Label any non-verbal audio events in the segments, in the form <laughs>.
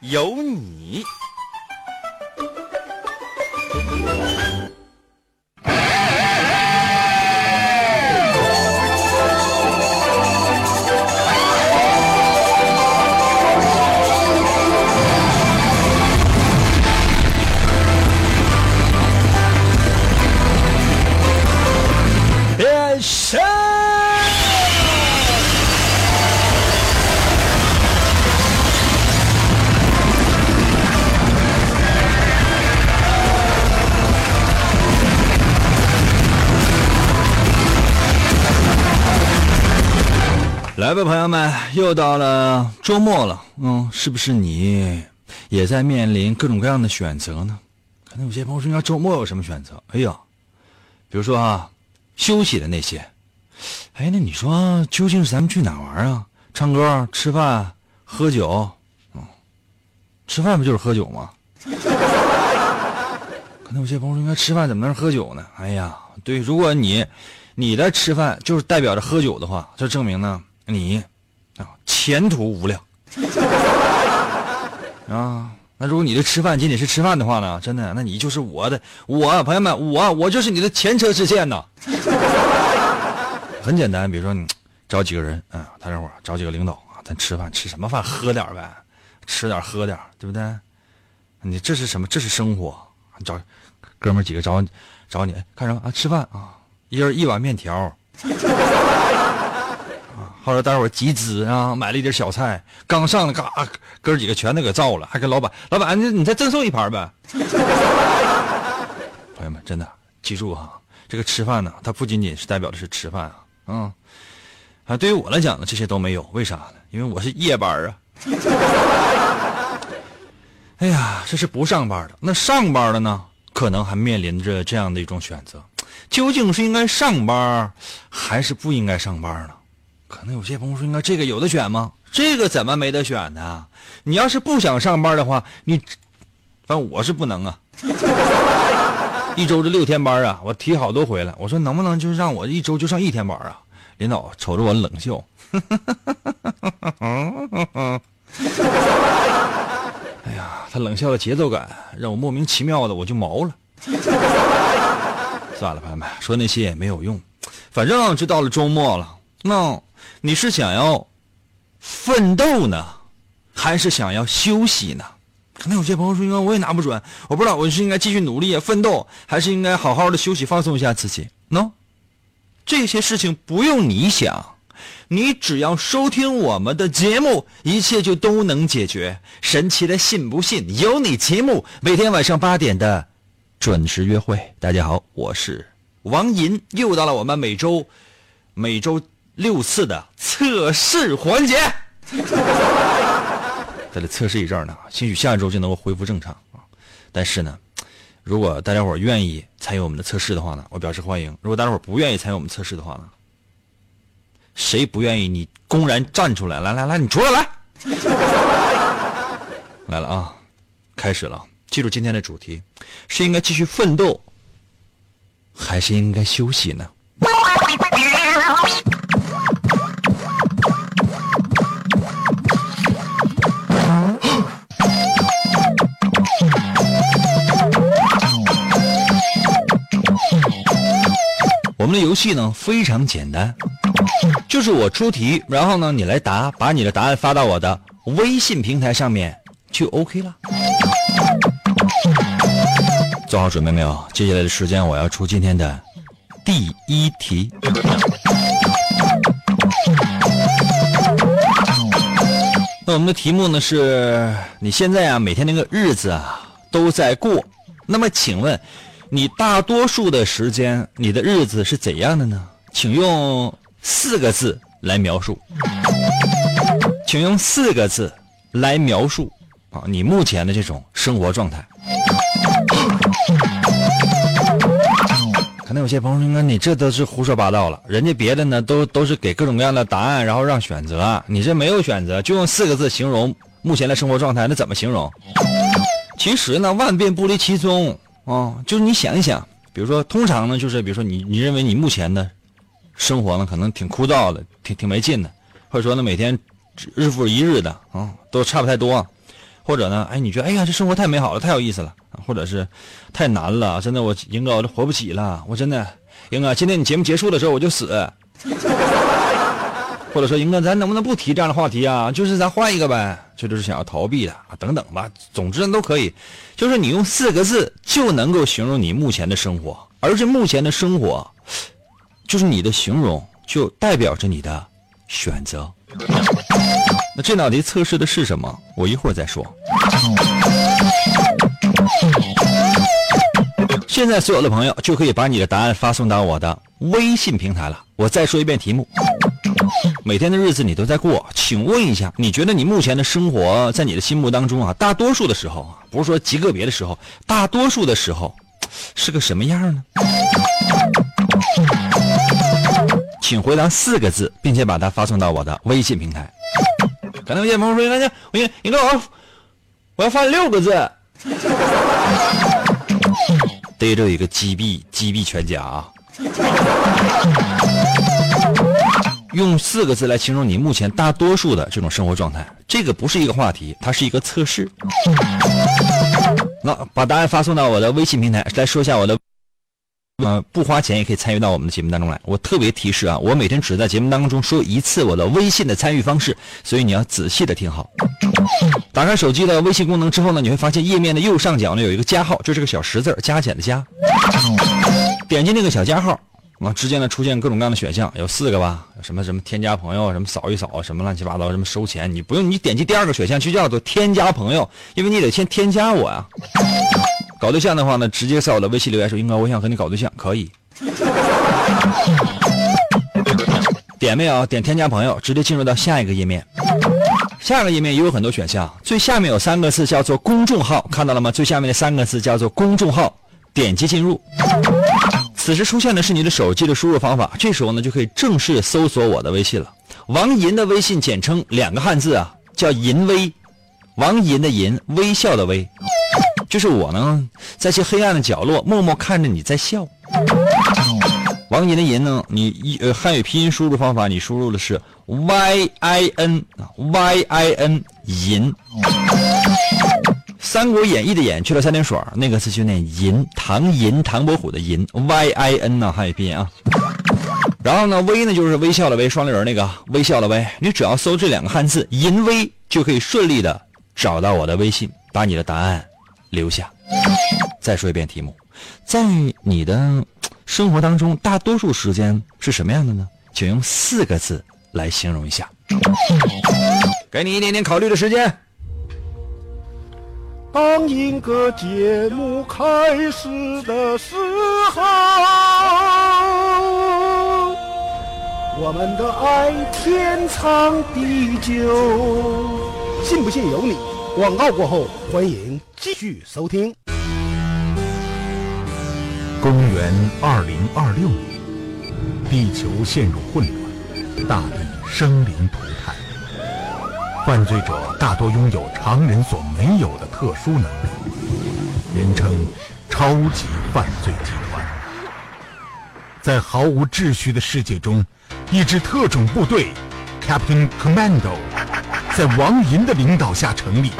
有你。来吧，朋友们，又到了周末了，嗯，是不是你也在面临各种各样的选择呢？可能有些朋友说，要周末有什么选择？哎呀，比如说啊，休息的那些。哎，那你说究竟是咱们去哪玩啊？唱歌、吃饭、喝酒，嗯，吃饭不就是喝酒吗？可能有些朋友说，应该吃饭怎么能喝酒呢？哎呀，对，如果你你的吃饭就是代表着喝酒的话，这证明呢你啊前途无量 <laughs> 啊。那如果你这吃饭仅仅是吃饭的话呢，真的，那你就是我的我朋友们，我我就是你的前车之鉴呐。<laughs> 很简单，比如说你找几个人，嗯，大家伙找几个领导啊，咱吃饭吃什么饭？喝点呗，吃点喝点，对不对？你这是什么？这是生活。找哥们几个找找你看什么啊？吃饭啊，一人一碗面条。后来大伙集资啊，买了一点小菜，刚上来，嘎，哥几个全都给造了，还跟老板，老板，你你再赠送一盘呗。<laughs> 朋友们，真的记住哈，这个吃饭呢，它不仅仅是代表的是吃饭啊。嗯，啊，对于我来讲呢，这些都没有，为啥呢？因为我是夜班啊。<laughs> 哎呀，这是不上班的。那上班的呢，可能还面临着这样的一种选择：究竟是应该上班，还是不应该上班呢？可能有些朋友说，应该这个有的选吗？这个怎么没得选呢？你要是不想上班的话，你，反正我是不能啊。<laughs> 一周这六天班啊，我提好多回了。我说能不能就让我一周就上一天班啊？领导瞅着我冷笑。<laughs> 哎呀，他冷笑的节奏感让我莫名其妙的我就毛了。算了，朋友们，说那些也没有用。反正就到了周末了，那你是想要奋斗呢，还是想要休息呢？可能有些朋友说，应该我也拿不准，我不知道我是应该继续努力奋斗，还是应该好好的休息放松一下自己？no，这些事情不用你想，你只要收听我们的节目，一切就都能解决。神奇的信不信由你节目，每天晚上八点的准时约会。大家好，我是王银，又到了我们每周每周六次的测试环节。在这测试一阵呢，兴许下一周就能够恢复正常啊。但是呢，如果大家伙愿意参与我们的测试的话呢，我表示欢迎；如果大家伙不愿意参与我们测试的话呢，谁不愿意？你公然站出来，来来来，你出来来，来了啊！开始了，记住今天的主题：是应该继续奋斗，还是应该休息呢？们的游戏呢非常简单，就是我出题，然后呢你来答，把你的答案发到我的微信平台上面就 OK 了。做好准备没有？接下来的时间我要出今天的第一题。那我们的题目呢是：你现在啊每天那个日子啊都在过，那么请问？你大多数的时间，你的日子是怎样的呢？请用四个字来描述。请用四个字来描述啊你目前的这种生活状态。可能有些朋友说：“你这都是胡说八道了，人家别的呢都都是给各种各样的答案，然后让选择，你这没有选择，就用四个字形容目前的生活状态，那怎么形容？其实呢，万变不离其宗哦，就是你想一想，比如说，通常呢，就是比如说你你认为你目前的生活呢，可能挺枯燥的，挺挺没劲的，或者说呢，每天日复一日的啊，都差不太多，或者呢，哎，你觉得哎呀，这生活太美好了，太有意思了。”或者是太难了，真的，我英哥我都活不起了，我真的，英哥，今天你节目结束的时候我就死。或者说，英哥，咱能不能不提这样的话题啊？就是咱换一个呗，这就是想要逃避的啊，等等吧。总之都可以，就是你用四个字就能够形容你目前的生活，而这目前的生活，就是你的形容，就代表着你的选择。那这道题测试的是什么？我一会儿再说。现在所有的朋友就可以把你的答案发送到我的微信平台了。我再说一遍题目：每天的日子你都在过，请问一下，你觉得你目前的生活在你的心目当中啊，大多数的时候啊，不是说极个别的时候，大多数的时候是个什么样呢？请回答四个字，并且把它发送到我的微信平台。刚才有些朋友说：“那我你你给我，我要发六个字。”逮着一个击毙，击毙全家啊！用四个字来形容你目前大多数的这种生活状态，这个不是一个话题，它是一个测试。那把答案发送到我的微信平台，来说一下我的。呃，不花钱也可以参与到我们的节目当中来。我特别提示啊，我每天只在节目当中说一次我的微信的参与方式，所以你要仔细的听好。打开手机的微信功能之后呢，你会发现页面的右上角呢有一个加号，就是个小十字加减的加。点击那个小加号，啊，之间呢出现各种各样的选项，有四个吧，什么什么添加朋友，什么扫一扫，什么乱七八糟，什么收钱，你不用，你点击第二个选项就叫做添加朋友，因为你得先添加我呀。搞对象的话呢，直接在我的微信留言说：“英哥，我想和你搞对象，可以。”点没有？点添加朋友，直接进入到下一个页面。下一个页面也有很多选项，最下面有三个字叫做公众号，看到了吗？最下面的三个字叫做公众号，点击进入。此时出现的是你的手机的输入方法，这时候呢就可以正式搜索我的微信了。王银的微信简称两个汉字啊，叫银微，王银的银，微笑的微。就是我呢，在这黑暗的角落默默看着你在笑。王银的银呢，你一呃汉语拼音输入方法，你输入的是 y i n y i n 银。三国演义的演去了三点水那个字就念银，唐银唐伯虎的银 y i n 呢汉语拼音啊。然后呢，微呢就是微笑的微，双立人那个微笑的微，你只要搜这两个汉字银微，就可以顺利的找到我的微信，把你的答案。留下。再说一遍题目，在你的生活当中，大多数时间是什么样的呢？请用四个字来形容一下。给你一点点考虑的时间。当一个节目开始的时候，我们的爱天长地久，信不信由你。广告过后，欢迎继续收听。公元二零二六年，地球陷入混乱，大地生灵涂炭。犯罪者大多拥有常人所没有的特殊能力，人称“超级犯罪集团”。在毫无秩序的世界中，一支特种部队 ——Captain Commando。在王银的领导下成立，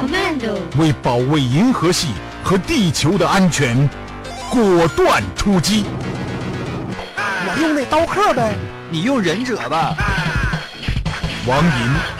为保卫银河系和地球的安全，果断出击。我用那刀客呗，你用忍者吧。王银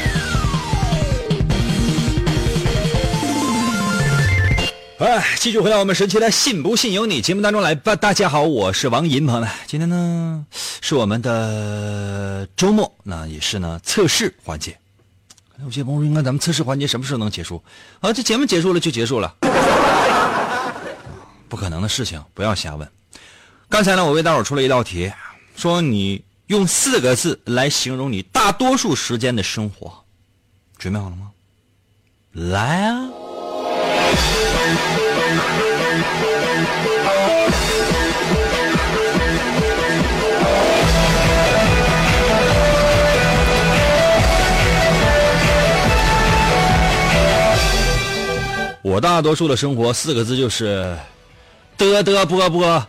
哎，继续回到我们神奇的“信不信由你”节目当中来吧。大家好，我是王银，朋友们，今天呢是我们的周末，那也是呢测试环节。有些朋友，应该咱们测试环节什么时候能结束？啊，这节目结束了就结束了，不可能的事情，不要瞎问。刚才呢，我为大伙出了一道题，说你用四个字来形容你大多数时间的生活，准备好了吗？来啊！我大多数的生活四个字就是嘚嘚啵啵。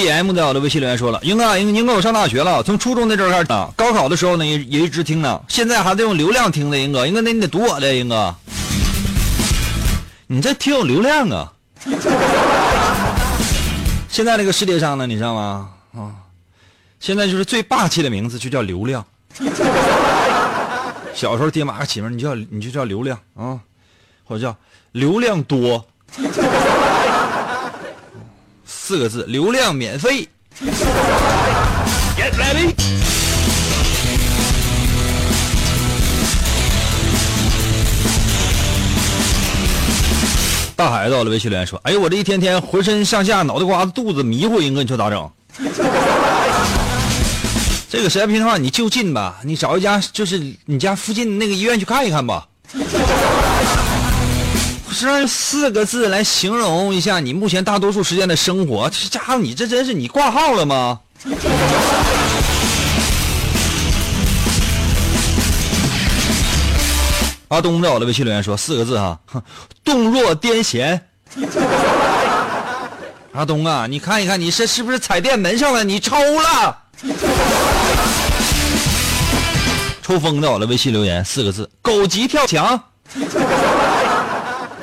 D M 在我的微信留言说了，英哥，英英哥，我上大学了，从初中那阵儿开始听，高考的时候呢也也一直听呢，现在还在用流量听的，英哥，英哥，那你得读我的，英哥，你这挺有流量啊。现在这个世界上呢，你知道吗？啊，现在就是最霸气的名字就叫流量。小时候爹妈起名，你就叫你就叫流量啊，或者叫流量多。四个字，流量免费。Get ready！大海到了微信留言说：“哎呦，我这一天天浑身上下脑袋瓜子肚子迷糊，英哥，你说咋整？<laughs> 这个实在不行的话，你就近吧，你找一家就是你家附近那个医院去看一看吧。是四个字来形容一下你目前大多数时间的生活，这家伙你这真是你挂号了吗？阿东在我的微信留言说四个字哈，哼动若癫痫。阿东啊，你看一看，你这是不是踩电门上了？你抽了。抽风在我的微信留言四个字：狗急跳墙。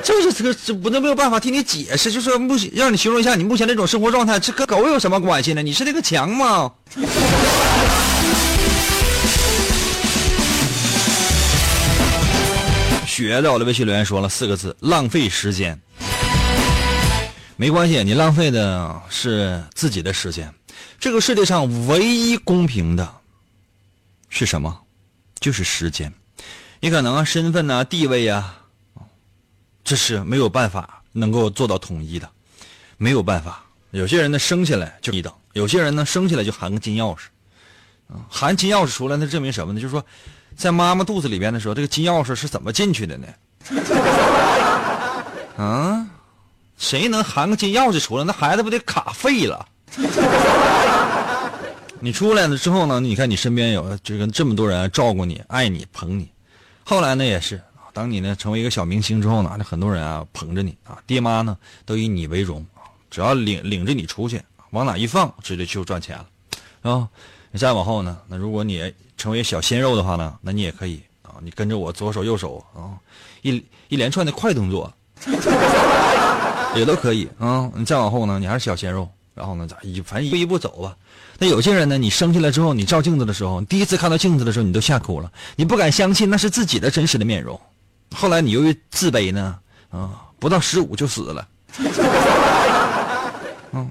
就是这个，这不能没有办法替你解释，就说目前让你形容一下你目前这种生活状态，这跟狗有什么关系呢？你是那个墙吗？雪在我的微信留言说了四个字：浪费时间。没关系，你浪费的是自己的时间。这个世界上唯一公平的是什么？就是时间。你可能，身份呐、地位呀、这是没有办法能够做到统一的，没有办法。有些人呢生下来就一等，有些人呢生下来就含个金钥匙，含金钥匙出来，那证明什么呢？就是说，在妈妈肚子里边的时候，这个金钥匙是怎么进去的呢？啊，<laughs> 谁能含个金钥匙出来？那孩子不得卡废了？<laughs> 你出来了之后呢？你看你身边有这个这么多人照顾你、爱你、捧你，后来呢也是，当你呢成为一个小明星之后呢，那很多人啊捧着你啊，爹妈呢都以你为荣啊，只要领领着你出去，往哪一放，直接就赚钱了，啊，你再往后呢，那如果你成为小鲜肉的话呢，那你也可以啊，你跟着我左手右手啊，一一连串的快动作，<laughs> 也都可以啊。你再往后呢，你还是小鲜肉，然后呢，咋一反正一步一步走吧。那有些人呢，你生下来之后，你照镜子的时候，你第一次看到镜子的时候，你都吓哭了，你不敢相信那是自己的真实的面容。后来你由于自卑呢，啊，不到十五就死了。<laughs> 嗯，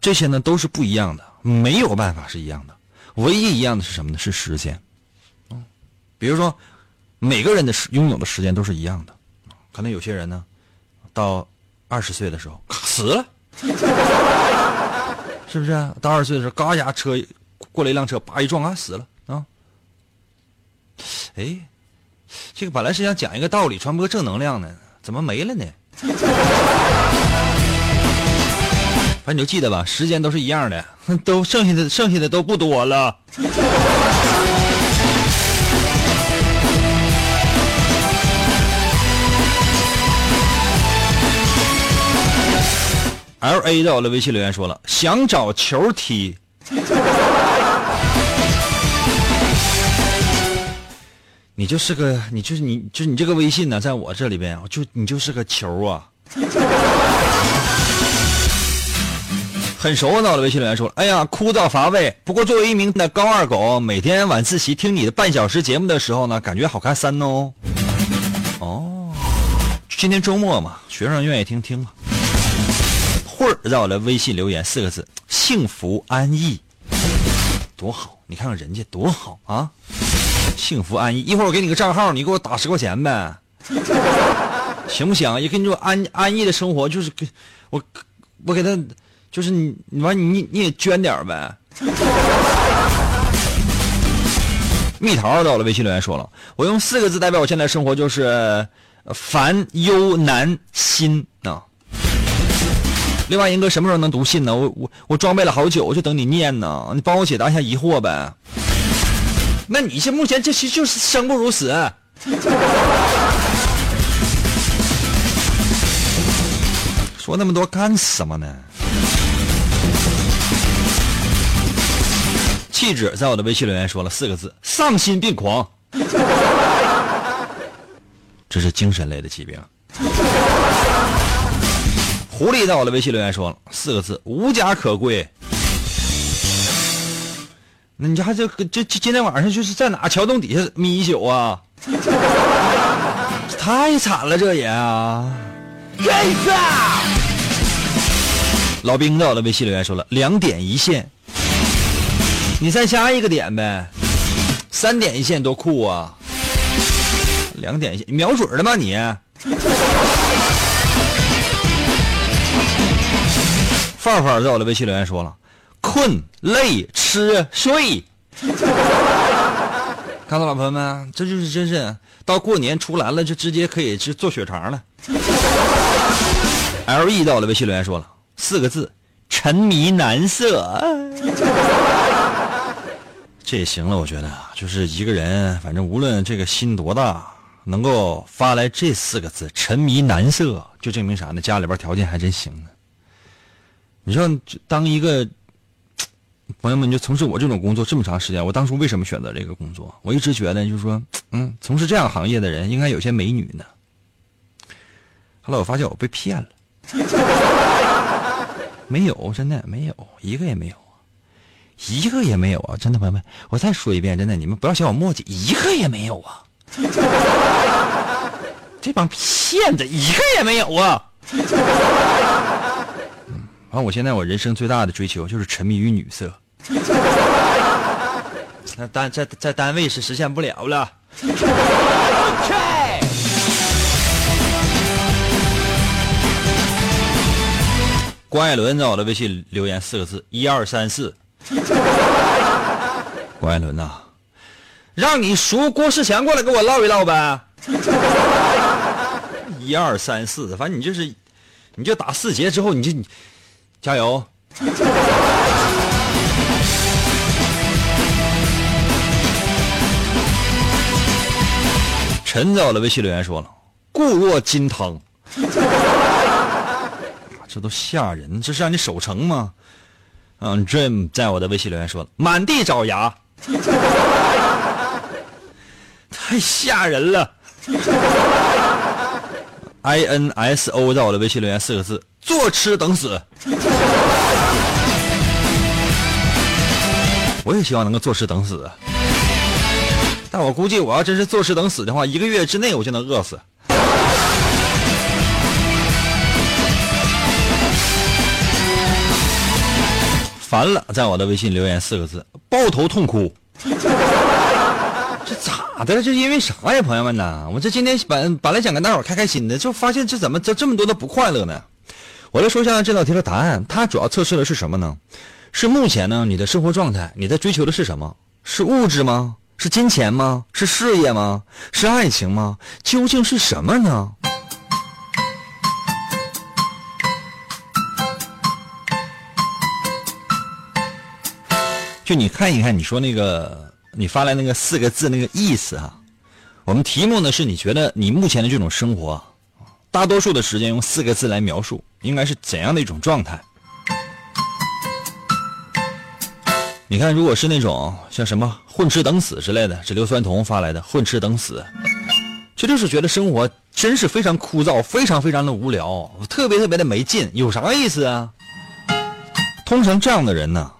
这些呢都是不一样的，没有办法是一样的。唯一一样的是什么呢？是时间。嗯，比如说，每个人的拥有的时间都是一样的，可能有些人呢，到二十岁的时候死了。<laughs> 是不是？到二十岁的时候，嘎一下车过来一辆车，叭一撞啊，死了啊！哎，这个本来是想讲一个道理，传播正能量的，怎么没了呢？<laughs> 反正你就记得吧，时间都是一样的，都剩下的剩下的都不多了。L A 在我的微信留言说了，想找球踢。你就是个，你就是你，就是你这个微信呢，在我这里边，就你就是个球啊。很熟啊，在我的微信留言说了，哎呀，枯燥乏味。不过作为一名的高二狗，每天晚自习听你的半小时节目的时候呢，感觉好看三哦。哦。今天周末嘛，学生愿意听听吧。慧儿在我的微信留言四个字：幸福安逸，多好！你看看人家多好啊，幸福安逸。一会儿我给你个账号，你给我打十块钱呗，<laughs> 行不行？也跟你说安安逸的生活就是给我我给他就是你你完你你也捐点呗。<laughs> 蜜桃到了微信留言说了，我用四个字代表我现在生活就是烦忧难心啊。另外，英哥什么时候能读信呢？我我我装备了好久，就等你念呢。你帮我解答一下疑惑呗。那你现目前这其实就是生不如死。<laughs> 说那么多干什么呢？气质在我的微信留言说了四个字：丧心病狂。<laughs> 这是精神类的疾病。狐狸在我的微信留言说了四个字：无家可归。那你还这这今天晚上就是在哪桥洞底下眯一宿啊？<laughs> 太惨了，这也啊！老兵在我的微信留言说了两点一线，你再加一个点呗，三点一线多酷啊！两点一线，瞄准了吗你？<laughs> 范范在我的微信留言说了：“困、累、吃、睡。<laughs> ”看到了，朋友们，这就是真是到过年出栏了，就直接可以去做血肠了。<laughs> L E 在我的微信留言说了四个字：“沉迷男色。<laughs> ”这也行了，我觉得就是一个人，反正无论这个心多大，能够发来这四个字“沉迷男色”，就证明啥呢？家里边条件还真行呢。你说，当一个朋友们就从事我这种工作这么长时间，我当初为什么选择这个工作？我一直觉得，就是说，嗯，从事这样行业的人应该有些美女呢。后来我发现我被骗了，<laughs> 没有，真的没有一个也没有，一个也没有啊！真的朋友们，我再说一遍，真的，你们不要嫌我墨迹，一个也没有啊！<laughs> 这帮骗子一个也没有啊！完，我现在我人生最大的追求就是沉迷于女色。<laughs> 那单在在单位是实现不了了。关爱伦在我的微信留言四个字：一二三四。<laughs> 关爱伦呐，让你叔郭世强过来跟我唠一唠呗。<laughs> 一二三四，反正你就是，你就打四节之后，你就你。加油！陈在我的微信留言说了：“固若金汤。<laughs> ”这都吓人，这是让你守城吗？嗯，Dream 在我的微信留言说了：“满地找牙。<laughs> ”太吓人了。I N S O 在我的微信留言四个字：坐吃等死。<laughs> 我也希望能够坐吃等死，但我估计我要真是坐吃等死的话，一个月之内我就能饿死。烦了，在我的微信留言四个字：抱头痛哭。这咋的了？这因为啥呀，朋友们呐？我这今天本本来想跟大伙开开心的，就发现这怎么这这么多的不快乐呢？我来说一下这道题的答案，它主要测试的是什么呢？是目前呢你的生活状态，你在追求的是什么？是物质吗？是金钱吗？是事业吗？是爱情吗？究竟是什么呢？就你看一看，你说那个。你发来那个四个字那个意思啊？我们题目呢是你觉得你目前的这种生活，大多数的时间用四个字来描述，应该是怎样的一种状态？你看，如果是那种像什么混吃等死之类的，是硫酸铜发来的混吃等死，这就是觉得生活真是非常枯燥，非常非常的无聊，特别特别的没劲，有啥意思啊？通常这样的人呢？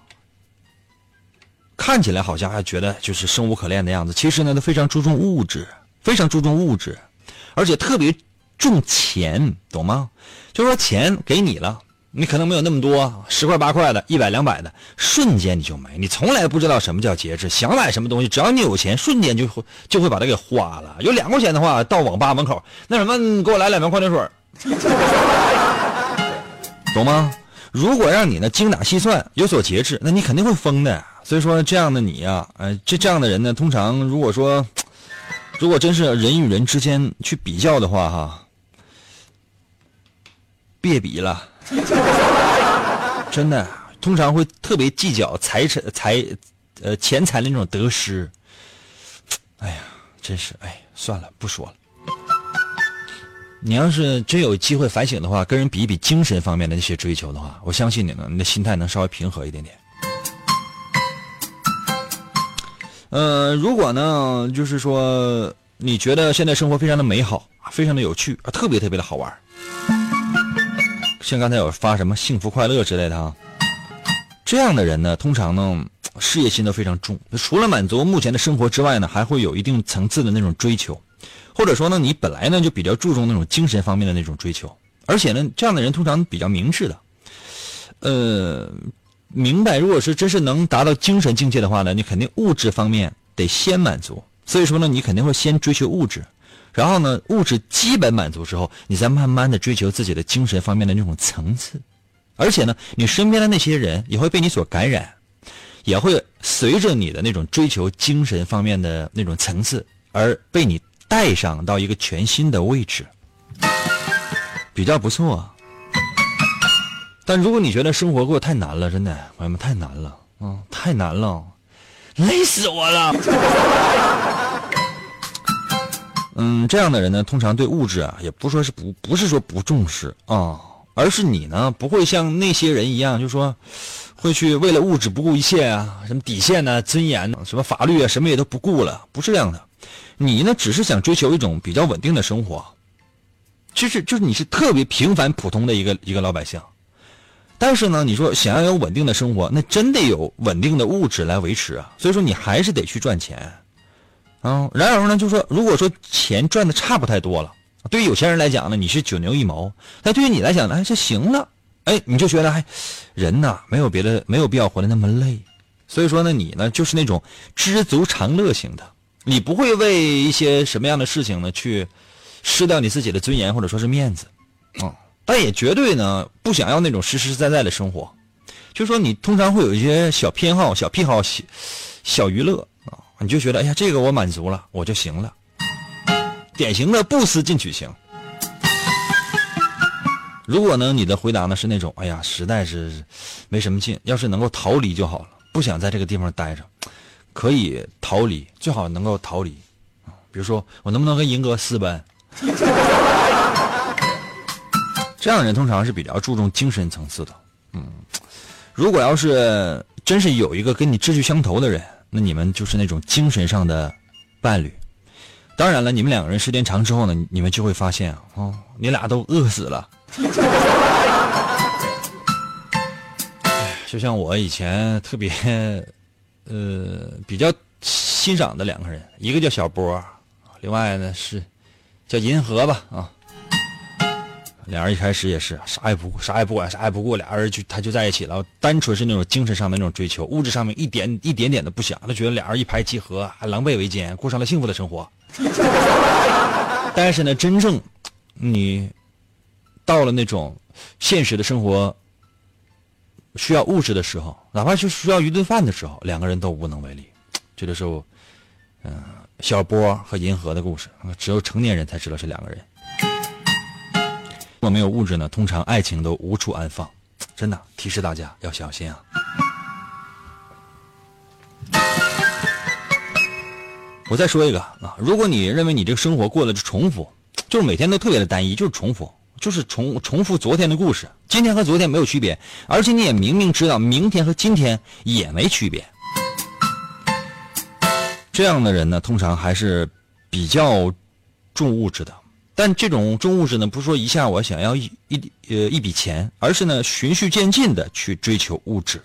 看起来好像还觉得就是生无可恋的样子，其实呢，他非常注重物质，非常注重物质，而且特别重钱，懂吗？就说钱给你了，你可能没有那么多，十块八块的，一百两百的，瞬间你就没，你从来不知道什么叫节制。想买什么东西，只要你有钱，瞬间就会就会把它给花了。有两块钱的话，到网吧门口，那什么，给我来两瓶矿泉水，<laughs> 懂吗？如果让你呢精打细算，有所节制，那你肯定会疯的。所以说，这样的你呀，呃，这这样的人呢，通常如果说，如果真是人与人之间去比较的话，哈，别比了，<laughs> 真的，通常会特别计较财产财，呃，钱财的那种得失。哎呀，真是，哎，算了，不说了。你要是真有机会反省的话，跟人比一比精神方面的那些追求的话，我相信你呢，你的心态能稍微平和一点点。呃，如果呢，就是说你觉得现在生活非常的美好，非常的有趣，特别特别的好玩，像刚才有发什么幸福快乐之类的啊，这样的人呢，通常呢事业心都非常重，除了满足目前的生活之外呢，还会有一定层次的那种追求。或者说呢，你本来呢就比较注重那种精神方面的那种追求，而且呢，这样的人通常比较明智的，呃，明白，如果是真是能达到精神境界的话呢，你肯定物质方面得先满足，所以说呢，你肯定会先追求物质，然后呢，物质基本满足之后，你再慢慢的追求自己的精神方面的那种层次，而且呢，你身边的那些人也会被你所感染，也会随着你的那种追求精神方面的那种层次而被你。带上到一个全新的位置，比较不错。但如果你觉得生活过得太难了，真的，朋友们太难了，嗯，太难了，累死我了。<laughs> 嗯，这样的人呢，通常对物质啊，也不说是不，不是说不重视啊，而是你呢，不会像那些人一样，就说会去为了物质不顾一切啊，什么底线呢、尊严、什么法律啊，什么也都不顾了，不是这样的。你呢，只是想追求一种比较稳定的生活，就是就是你是特别平凡普通的一个一个老百姓，但是呢，你说想要有稳定的生活，那真得有稳定的物质来维持啊。所以说你还是得去赚钱，啊。然而呢，就说如果说钱赚的差不太多了，对于有钱人来讲呢，你是九牛一毛；但对于你来讲呢，哎，这行了，哎，你就觉得哎，人呐，没有别的，没有必要活得那么累。所以说呢，你呢，就是那种知足常乐型的。你不会为一些什么样的事情呢去失掉你自己的尊严或者说是面子，啊，但也绝对呢不想要那种实实在在的生活，就说你通常会有一些小偏好、小癖好、小小娱乐啊，你就觉得哎呀这个我满足了我就行了，典型的不思进取型。如果呢你的回答呢是那种哎呀实在是没什么劲，要是能够逃离就好了，不想在这个地方待着。可以逃离，最好能够逃离，比如说我能不能跟银哥私奔？<laughs> 这样的人通常是比较注重精神层次的。嗯，如果要是真是有一个跟你志趣相投的人，那你们就是那种精神上的伴侣。当然了，你们两个人时间长之后呢，你们就会发现啊，你俩都饿死了。<laughs> 就像我以前特别。呃，比较欣赏的两个人，一个叫小波，另外呢是叫银河吧啊。俩人一开始也是啥也不啥也不管啥也不顾，俩人就他就在一起了，单纯是那种精神上的那种追求，物质上面一点一点点的不想，他觉得俩人一拍即合，还狼狈为奸，过上了幸福的生活。<laughs> 但是呢，真正你到了那种现实的生活。需要物质的时候，哪怕是需要一顿饭的时候，两个人都无能为力。这就是，嗯，小波和银河的故事。只有成年人才知道这两个人。如果没有物质呢，通常爱情都无处安放。真的，提示大家要小心啊！我再说一个啊，如果你认为你这个生活过的是重复，就是每天都特别的单一，就是重复。就是重重复昨天的故事，今天和昨天没有区别，而且你也明明知道明天和今天也没区别。这样的人呢，通常还是比较重物质的。但这种重物质呢，不是说一下我想要一一呃一笔钱，而是呢循序渐进的去追求物质。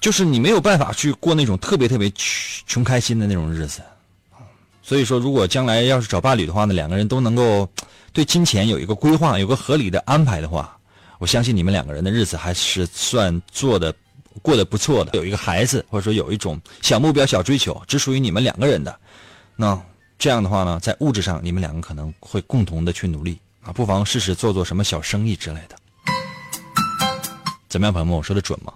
就是你没有办法去过那种特别特别穷穷开心的那种日子。所以说，如果将来要是找伴侣的话呢，两个人都能够对金钱有一个规划，有个合理的安排的话，我相信你们两个人的日子还是算做的过得不错的。有一个孩子，或者说有一种小目标、小追求，只属于你们两个人的，那这样的话呢，在物质上你们两个可能会共同的去努力啊，不妨试试做做什么小生意之类的。怎么样，朋友们？我说的准吗？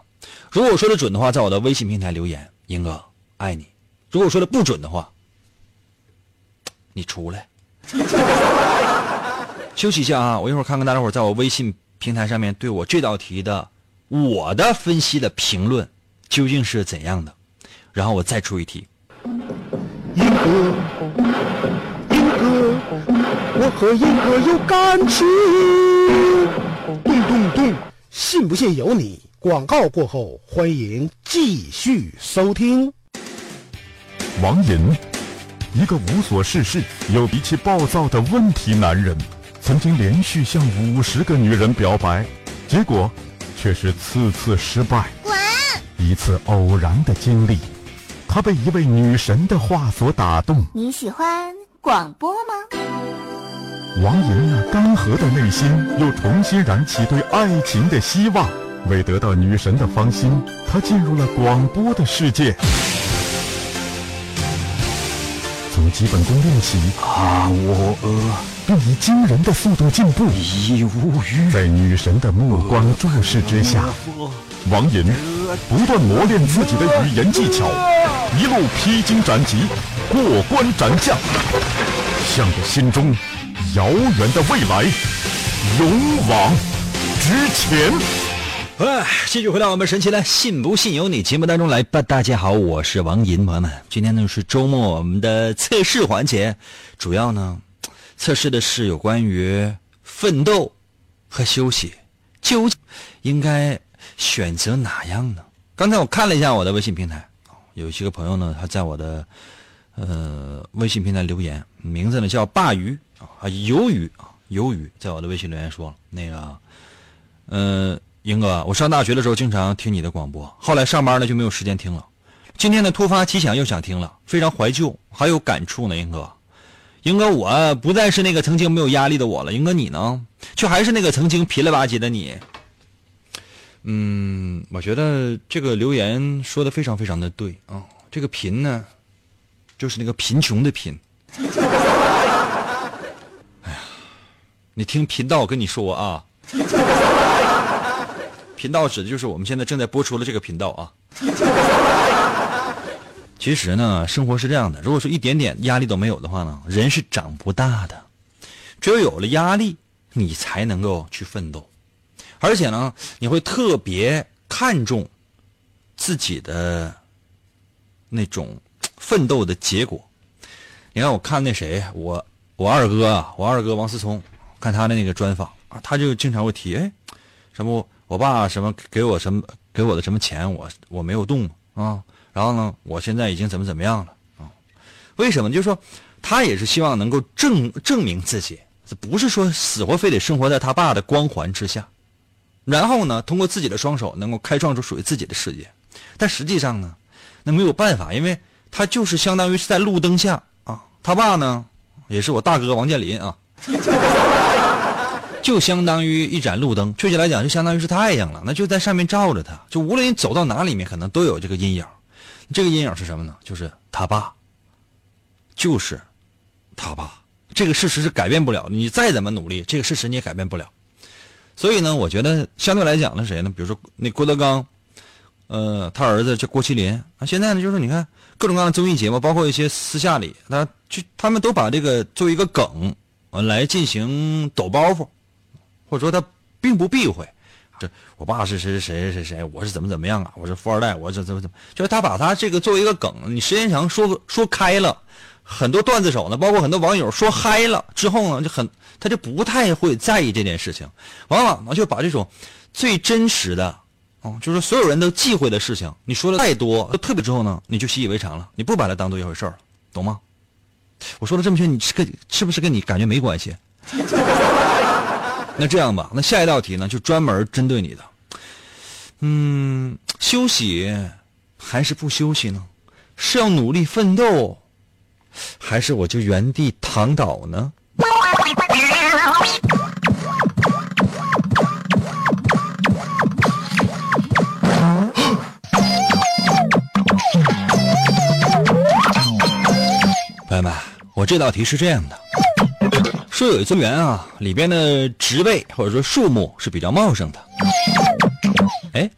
如果我说的准的话，在我的微信平台留言，英哥爱你。如果我说的不准的话，你出来。<laughs> 休息一下啊，我一会儿看看大家伙在我微信平台上面对我这道题的我的分析的评论究竟是怎样的，然后我再出一题。英哥，英哥，我和英哥有感情。咚咚咚，信不信由你。广告过后，欢迎继续收听。王银，一个无所事事又脾气暴躁的问题男人，曾经连续向五十个女人表白，结果却是次次失败。滚！一次偶然的经历，他被一位女神的话所打动。你喜欢广播吗？王莹那干涸的内心又重新燃起对爱情的希望。为得到女神的芳心，他进入了广播的世界。从基本功练习，啊，我呃，并以惊人的速度进步。已无语。在女神的目光注视之下，王寅不断磨练自己的语言技巧，一路披荆斩棘，过关斩将，向着心中遥远的未来勇往直前。哎，继续回到我们神奇的“信不信由你”节目当中来吧。大家好，我是王银，朋友们，今天呢是周末，我们的测试环节，主要呢测试的是有关于奋斗和休息，究竟应该选择哪样呢？刚才我看了一下我的微信平台，有一些个朋友呢，他在我的呃微信平台留言，名字呢叫鲅鱼啊，鱿鱼啊，鱿鱼，在我的微信留言说那个，嗯。英哥，我上大学的时候经常听你的广播，后来上班呢就没有时间听了。今天呢突发奇想又想听了，非常怀旧，还有感触呢。英哥，英哥，我不再是那个曾经没有压力的我了。英哥，你呢，却还是那个曾经贫了吧唧的你。嗯，我觉得这个留言说的非常非常的对啊。这个贫呢，就是那个贫穷的贫。哎呀，你听频道跟你说啊。频道指的就是我们现在正在播出的这个频道啊。其实呢，生活是这样的，如果说一点点压力都没有的话呢，人是长不大的。只有有了压力，你才能够去奋斗，而且呢，你会特别看重自己的那种奋斗的结果。你看，我看那谁，我我二哥啊，我二哥王思聪，看他的那个专访啊，他就经常会提，哎，什么？我爸什么给我什么给我的什么钱，我我没有动啊。然后呢，我现在已经怎么怎么样了啊？为什么？就是说，他也是希望能够证证明自己，不是说死活非得生活在他爸的光环之下。然后呢，通过自己的双手能够开创出属于自己的世界。但实际上呢，那没有办法，因为他就是相当于是在路灯下啊。他爸呢，也是我大哥王健林啊。就相当于一盏路灯，确切来讲，就相当于是太阳了。那就在上面照着他，就无论你走到哪里面，可能都有这个阴影。这个阴影是什么呢？就是他爸，就是他爸。这个事实是改变不了，你再怎么努力，这个事实你也改变不了。所以呢，我觉得相对来讲呢，谁呢？比如说那郭德纲，呃，他儿子叫郭麒麟啊。现在呢，就是你看各种各样的综艺节目，包括一些私下里，他就他们都把这个作为一个梗啊来进行抖包袱。或者说他并不避讳，这我爸是谁谁谁谁谁，我是怎么怎么样啊？我是富二代，我是怎么怎么，就是他把他这个作为一个梗，你时间长说说开了，很多段子手呢，包括很多网友说嗨了之后呢，就很他就不太会在意这件事情，往往呢就把这种最真实的，哦，就是所有人都忌讳的事情，你说的太多，特别之后呢，你就习以为常了，你不把它当做一回事了，懂吗？我说的这么些，你是跟是不是跟你感觉没关系？<laughs> 那这样吧，那下一道题呢，就专门针对你的。嗯，休息还是不休息呢？是要努力奋斗，还是我就原地躺倒呢？朋友们，我这道题是这样的：说有一座园啊，里边的植被或者说树木是比较茂盛的。哎，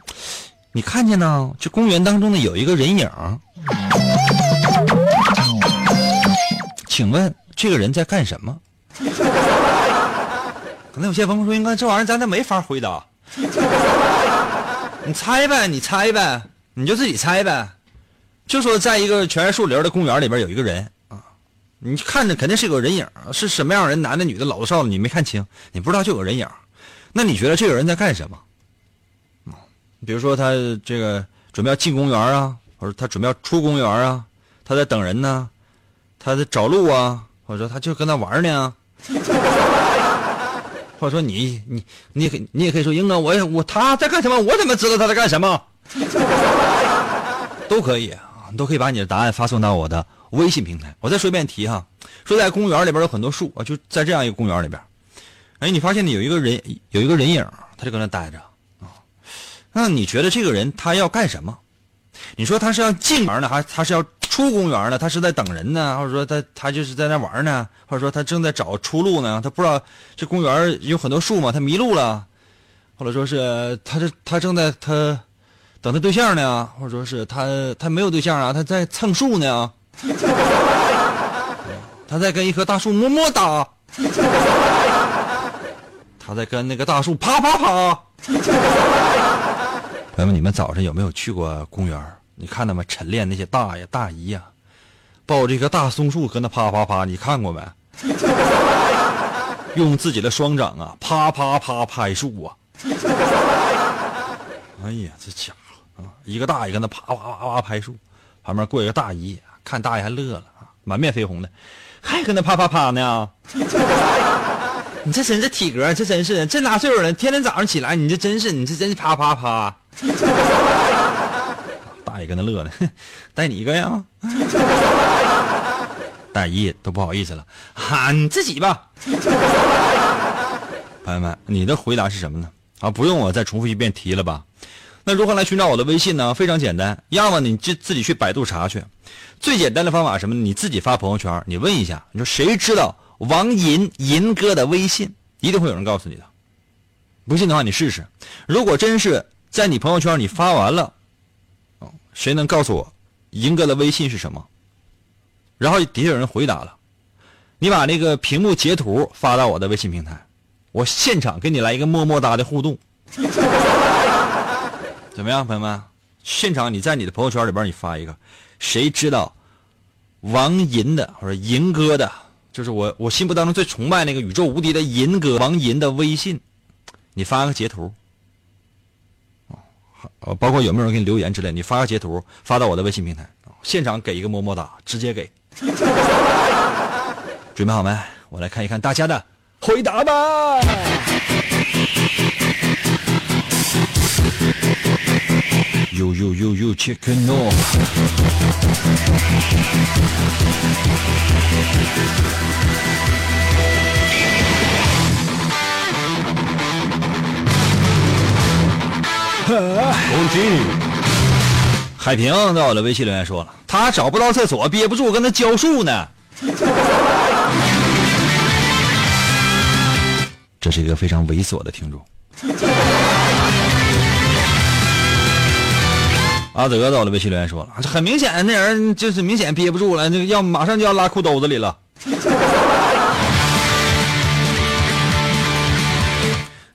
你看见呢？这公园当中呢有一个人影。请问这个人在干什么？可能有些朋友说：“应该这玩意儿咱这没法回答。”你猜呗，你猜呗，你就自己猜呗。就说在一个全是树林的公园里边有一个人，你看着肯定是有人影，是什么样人？男的、女的、老的、少的，你没看清，你不知道就有人影。那你觉得这个人在干什么？比如说他这个准备要进公园啊，或者他准备要出公园啊，他在等人呢，他在找路啊，或者说他就跟他玩呢，<laughs> 或者说你你你可你也可以说英哥，我我他在干什么？我怎么知道他在干什么？<laughs> 都可以啊，都可以把你的答案发送到我的微信平台。我再说一遍题哈，说在公园里边有很多树啊，就在这样一个公园里边，哎，你发现呢有一个人有一个人影，他就搁那待着啊。那你觉得这个人他要干什么？你说他是要进园呢，还他是要出公园呢？他是在等人呢，或者说他他就是在那玩呢？或者说他正在找出路呢？他不知道这公园有很多树嘛，他迷路了，或者说是他这他正在他等他对象呢，或者说是他他没有对象啊，他在蹭树呢，<laughs> 他在跟一棵大树么么哒，他在跟那个大树啪啪啪。<laughs> 朋友们，你们早上有没有去过公园？你看他们晨练那些大爷大姨呀，抱着一棵大松树搁那啪啪啪，你看过没？<laughs> 用自己的双掌啊，啪啪啪拍树啊！哎呀，这家伙啊，一个大爷搁那啪啪啪啪拍树，旁边过一个大姨，看大爷还乐了啊，满面绯红的，还搁那啪啪啪呢。<laughs> 你这真这体格，这真是这大岁数了，天天早上起来，你这真是，你这真是啪啪啪。<laughs> 大爷跟那乐呢，<laughs> 带你一个呀？大姨都不好意思了，喊你自己吧。朋友们，你的回答是什么呢？啊，不用我再重复一遍题了吧？那如何来寻找我的微信呢？非常简单，要么你就自己去百度查去。最简单的方法什么？你自己发朋友圈，你问一下，你说谁知道？王银银哥的微信一定会有人告诉你的，不信的话你试试。如果真是在你朋友圈你发完了，谁能告诉我银哥的微信是什么？然后底下有人回答了，你把那个屏幕截图发到我的微信平台，我现场给你来一个么么哒的互动，<laughs> 怎么样，朋友们？现场你在你的朋友圈里边你发一个，谁知道王银的或者银哥的？就是我，我心目当中最崇拜那个宇宙无敌的银哥王银的微信，你发个截图，哦，包括有没有人给你留言之类，你发个截图发到我的微信平台，现场给一个么么哒，直接给。<laughs> 准备好没？我来看一看大家的回答吧。You you you you chicken no。海平在我的微信留言说了，他找不到厕所，憋不住跟他浇树呢。这是一个非常猥琐的听众。阿德在我的微信留言说了，很明显，那人就是明显憋不住了，这个要马上就要拉裤兜子里了。<laughs>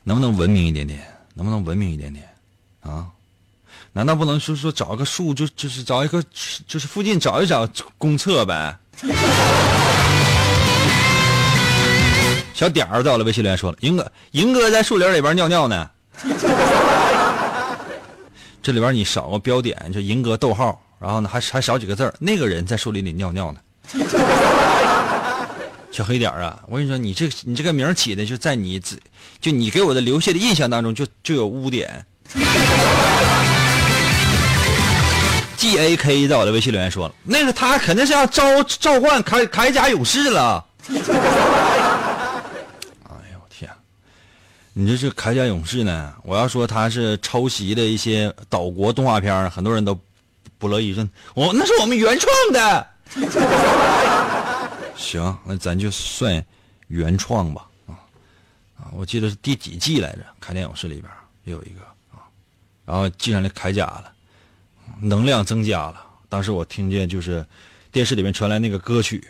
能不能文明一点点？能不能文明一点点？啊？难道不能说说找个树就就是找一个就是附近找一找公厕呗？<laughs> 小点儿在我的微信留言说了，银哥银哥在树林里边尿尿呢。这里边你少个标点，就银格逗号，然后呢还还少几个字儿那个人在树林里尿尿呢。<laughs> 小黑点啊，我跟你说，你这你这个名起的就在你自就你给我的留下的印象当中就就有污点。<laughs> G A K 在我的微信留言说了，那个他肯定是要召召唤铠铠甲勇士了。哎呦天！你这是铠甲勇士呢？我要说他是抄袭的一些岛国动画片，很多人都不乐意说，我那是我们原创的。<laughs> 行，那咱就算原创吧。啊啊，我记得是第几季来着？铠甲勇士里边也有一个啊，然后系上那铠甲了。能量增加了。当时我听见就是电视里面传来那个歌曲，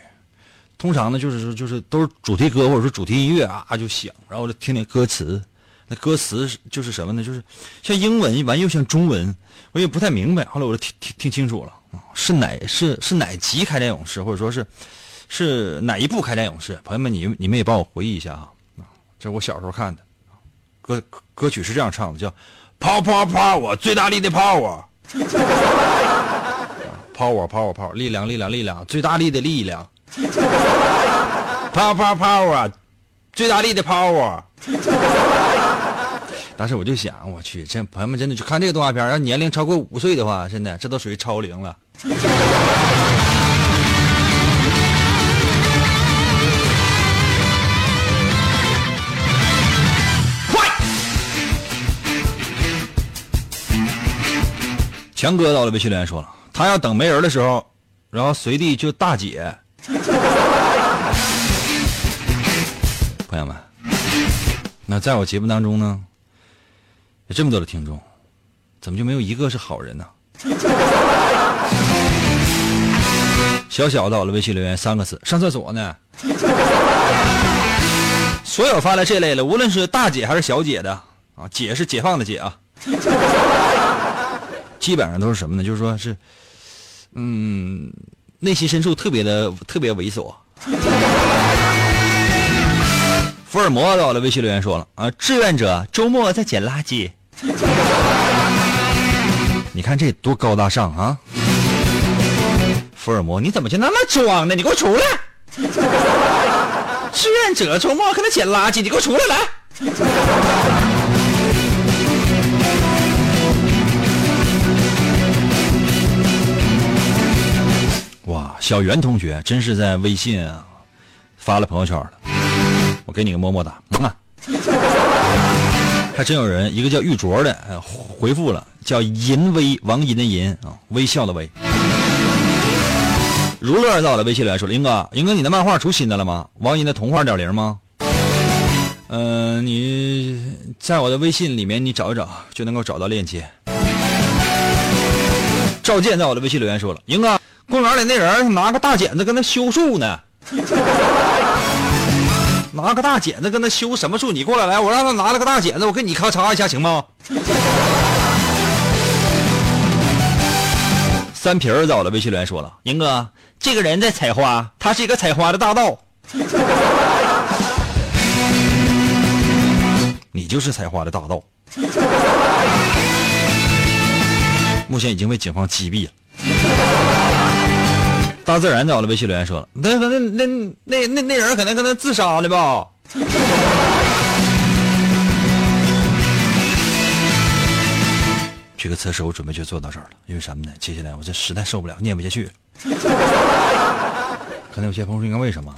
通常呢就是说就是都是主题歌或者说主题音乐啊就响，然后我就听听歌词，那歌词就是什么呢？就是像英文完又像中文，我也不太明白。后来我就听听听清楚了，是哪是是哪集铠甲勇士，或者说是是哪一部铠甲勇士？朋友们，你你们也帮我回忆一下啊！这我小时候看的，歌歌曲是这样唱的，叫抛抛抛我最大力的抛我。power power power 力量力量力量最大力的力量，power power power 最大力的 power。当时我就想，我去，这朋友们真的去看这个动画片，要年龄超过五岁的话，真的这都属于超龄了。强哥到了，微信留言说了，他要等没人的时候，然后随地就大姐。<laughs> 朋友们，那在我节目当中呢，有这么多的听众，怎么就没有一个是好人呢？<laughs> 小小到了，微信留言三个字：上厕所呢。<laughs> 所有发来这类的，无论是大姐还是小姐的啊，姐是解放的姐啊。基本上都是什么呢？就是说是，嗯，内心深处特别的特别猥琐。<laughs> 福尔摩到了，微信留言说了啊，志愿者周末在捡垃圾。<laughs> 你看这多高大上啊！福尔摩，你怎么就那么装呢？你给我出来！<laughs> 志愿者周末可能捡垃圾，你给我出来来！小袁同学真是在微信啊发了朋友圈了，我给你个么么哒，啊！还真有人，一个叫玉镯的回复了，叫银威王银的银啊，微笑的微。如乐在我的微信里来说，林哥，林哥，你的漫画出新的了吗？王银的童话点零吗？嗯，你在我的微信里面你找一找就能够找到链接。赵健在我的微信留言说了，英哥。公园里那人拿个大剪子跟那修树呢，<laughs> 拿个大剪子跟那修什么树？你过来来，我让他拿了个大剪子，我给你咔嚓一下行吗？<laughs> 三皮儿在我的微信留言说了，宁哥，这个人在采花，他是一个采花的大盗。<laughs> 你就是采花的大盗，目前已经被警方击毙了。大自然在我的微信留言说了，那那那那那那人可能可能自杀了吧？<laughs> 这个测试我准备就做到这儿了，因为什么呢？接下来我这实在受不了，念不下去了。<laughs> 可能有些朋友说，应该为什么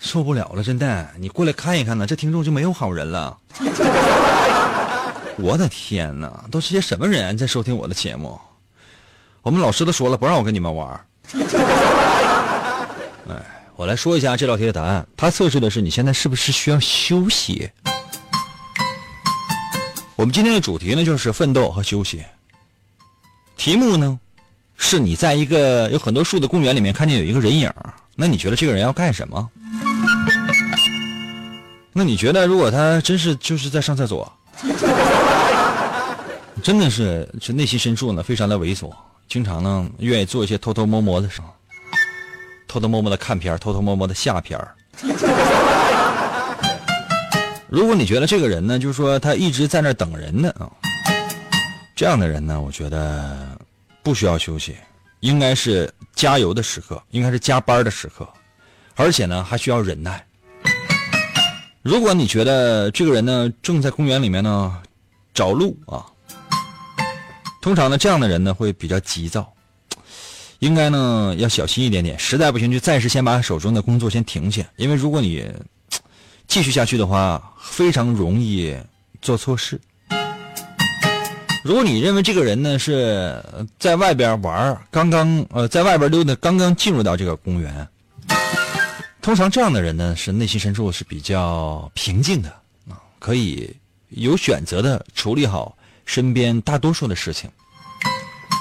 受不了了？真的，你过来看一看呢，这听众就没有好人了。<laughs> 我的天哪，都是些什么人在收听我的节目？我们老师都说了，不让我跟你们玩。哎，我来说一下这道题的答案。它测试的是你现在是不是需要休息。我们今天的主题呢，就是奋斗和休息。题目呢，是你在一个有很多树的公园里面看见有一个人影，那你觉得这个人要干什么？那你觉得如果他真是就是在上厕所，真的是是内心深处呢非常的猥琐。经常呢，愿意做一些偷偷摸摸的事，偷偷摸摸的看片偷偷摸摸的下片 <laughs> 如果你觉得这个人呢，就是说他一直在那等人呢啊，这样的人呢，我觉得不需要休息，应该是加油的时刻，应该是加班的时刻，而且呢还需要忍耐。如果你觉得这个人呢正在公园里面呢找路啊。通常呢，这样的人呢会比较急躁，应该呢要小心一点点，实在不行就暂时先把手中的工作先停下，因为如果你继续下去的话，非常容易做错事。如果你认为这个人呢是在外边玩刚刚呃在外边溜达，刚刚进入到这个公园，通常这样的人呢是内心深处是比较平静的啊，可以有选择的处理好身边大多数的事情。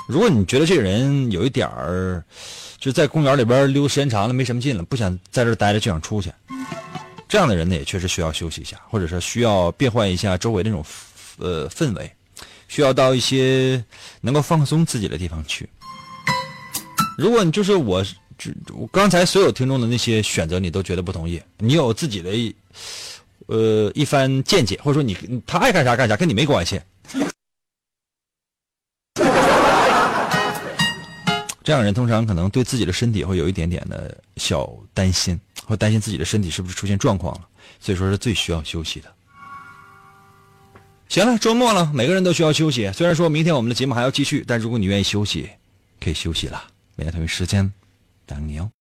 如果你觉得这人有一点儿就在公园里边溜时间长了没什么劲了，不想在这待着就想出去，这样的人呢也确实需要休息一下，或者说需要变换一下周围那种呃氛围。需要到一些能够放松自己的地方去。如果你就是，我刚才所有听众的那些选择，你都觉得不同意，你有自己的一呃一番见解，或者说你他爱干啥干啥，跟你没关系。这样人通常可能对自己的身体会有一点点的小担心，会担心自己的身体是不是出现状况了，所以说是最需要休息的。行了，周末了，每个人都需要休息。虽然说明天我们的节目还要继续，但如果你愿意休息，可以休息了。明天同一时间，等你哦。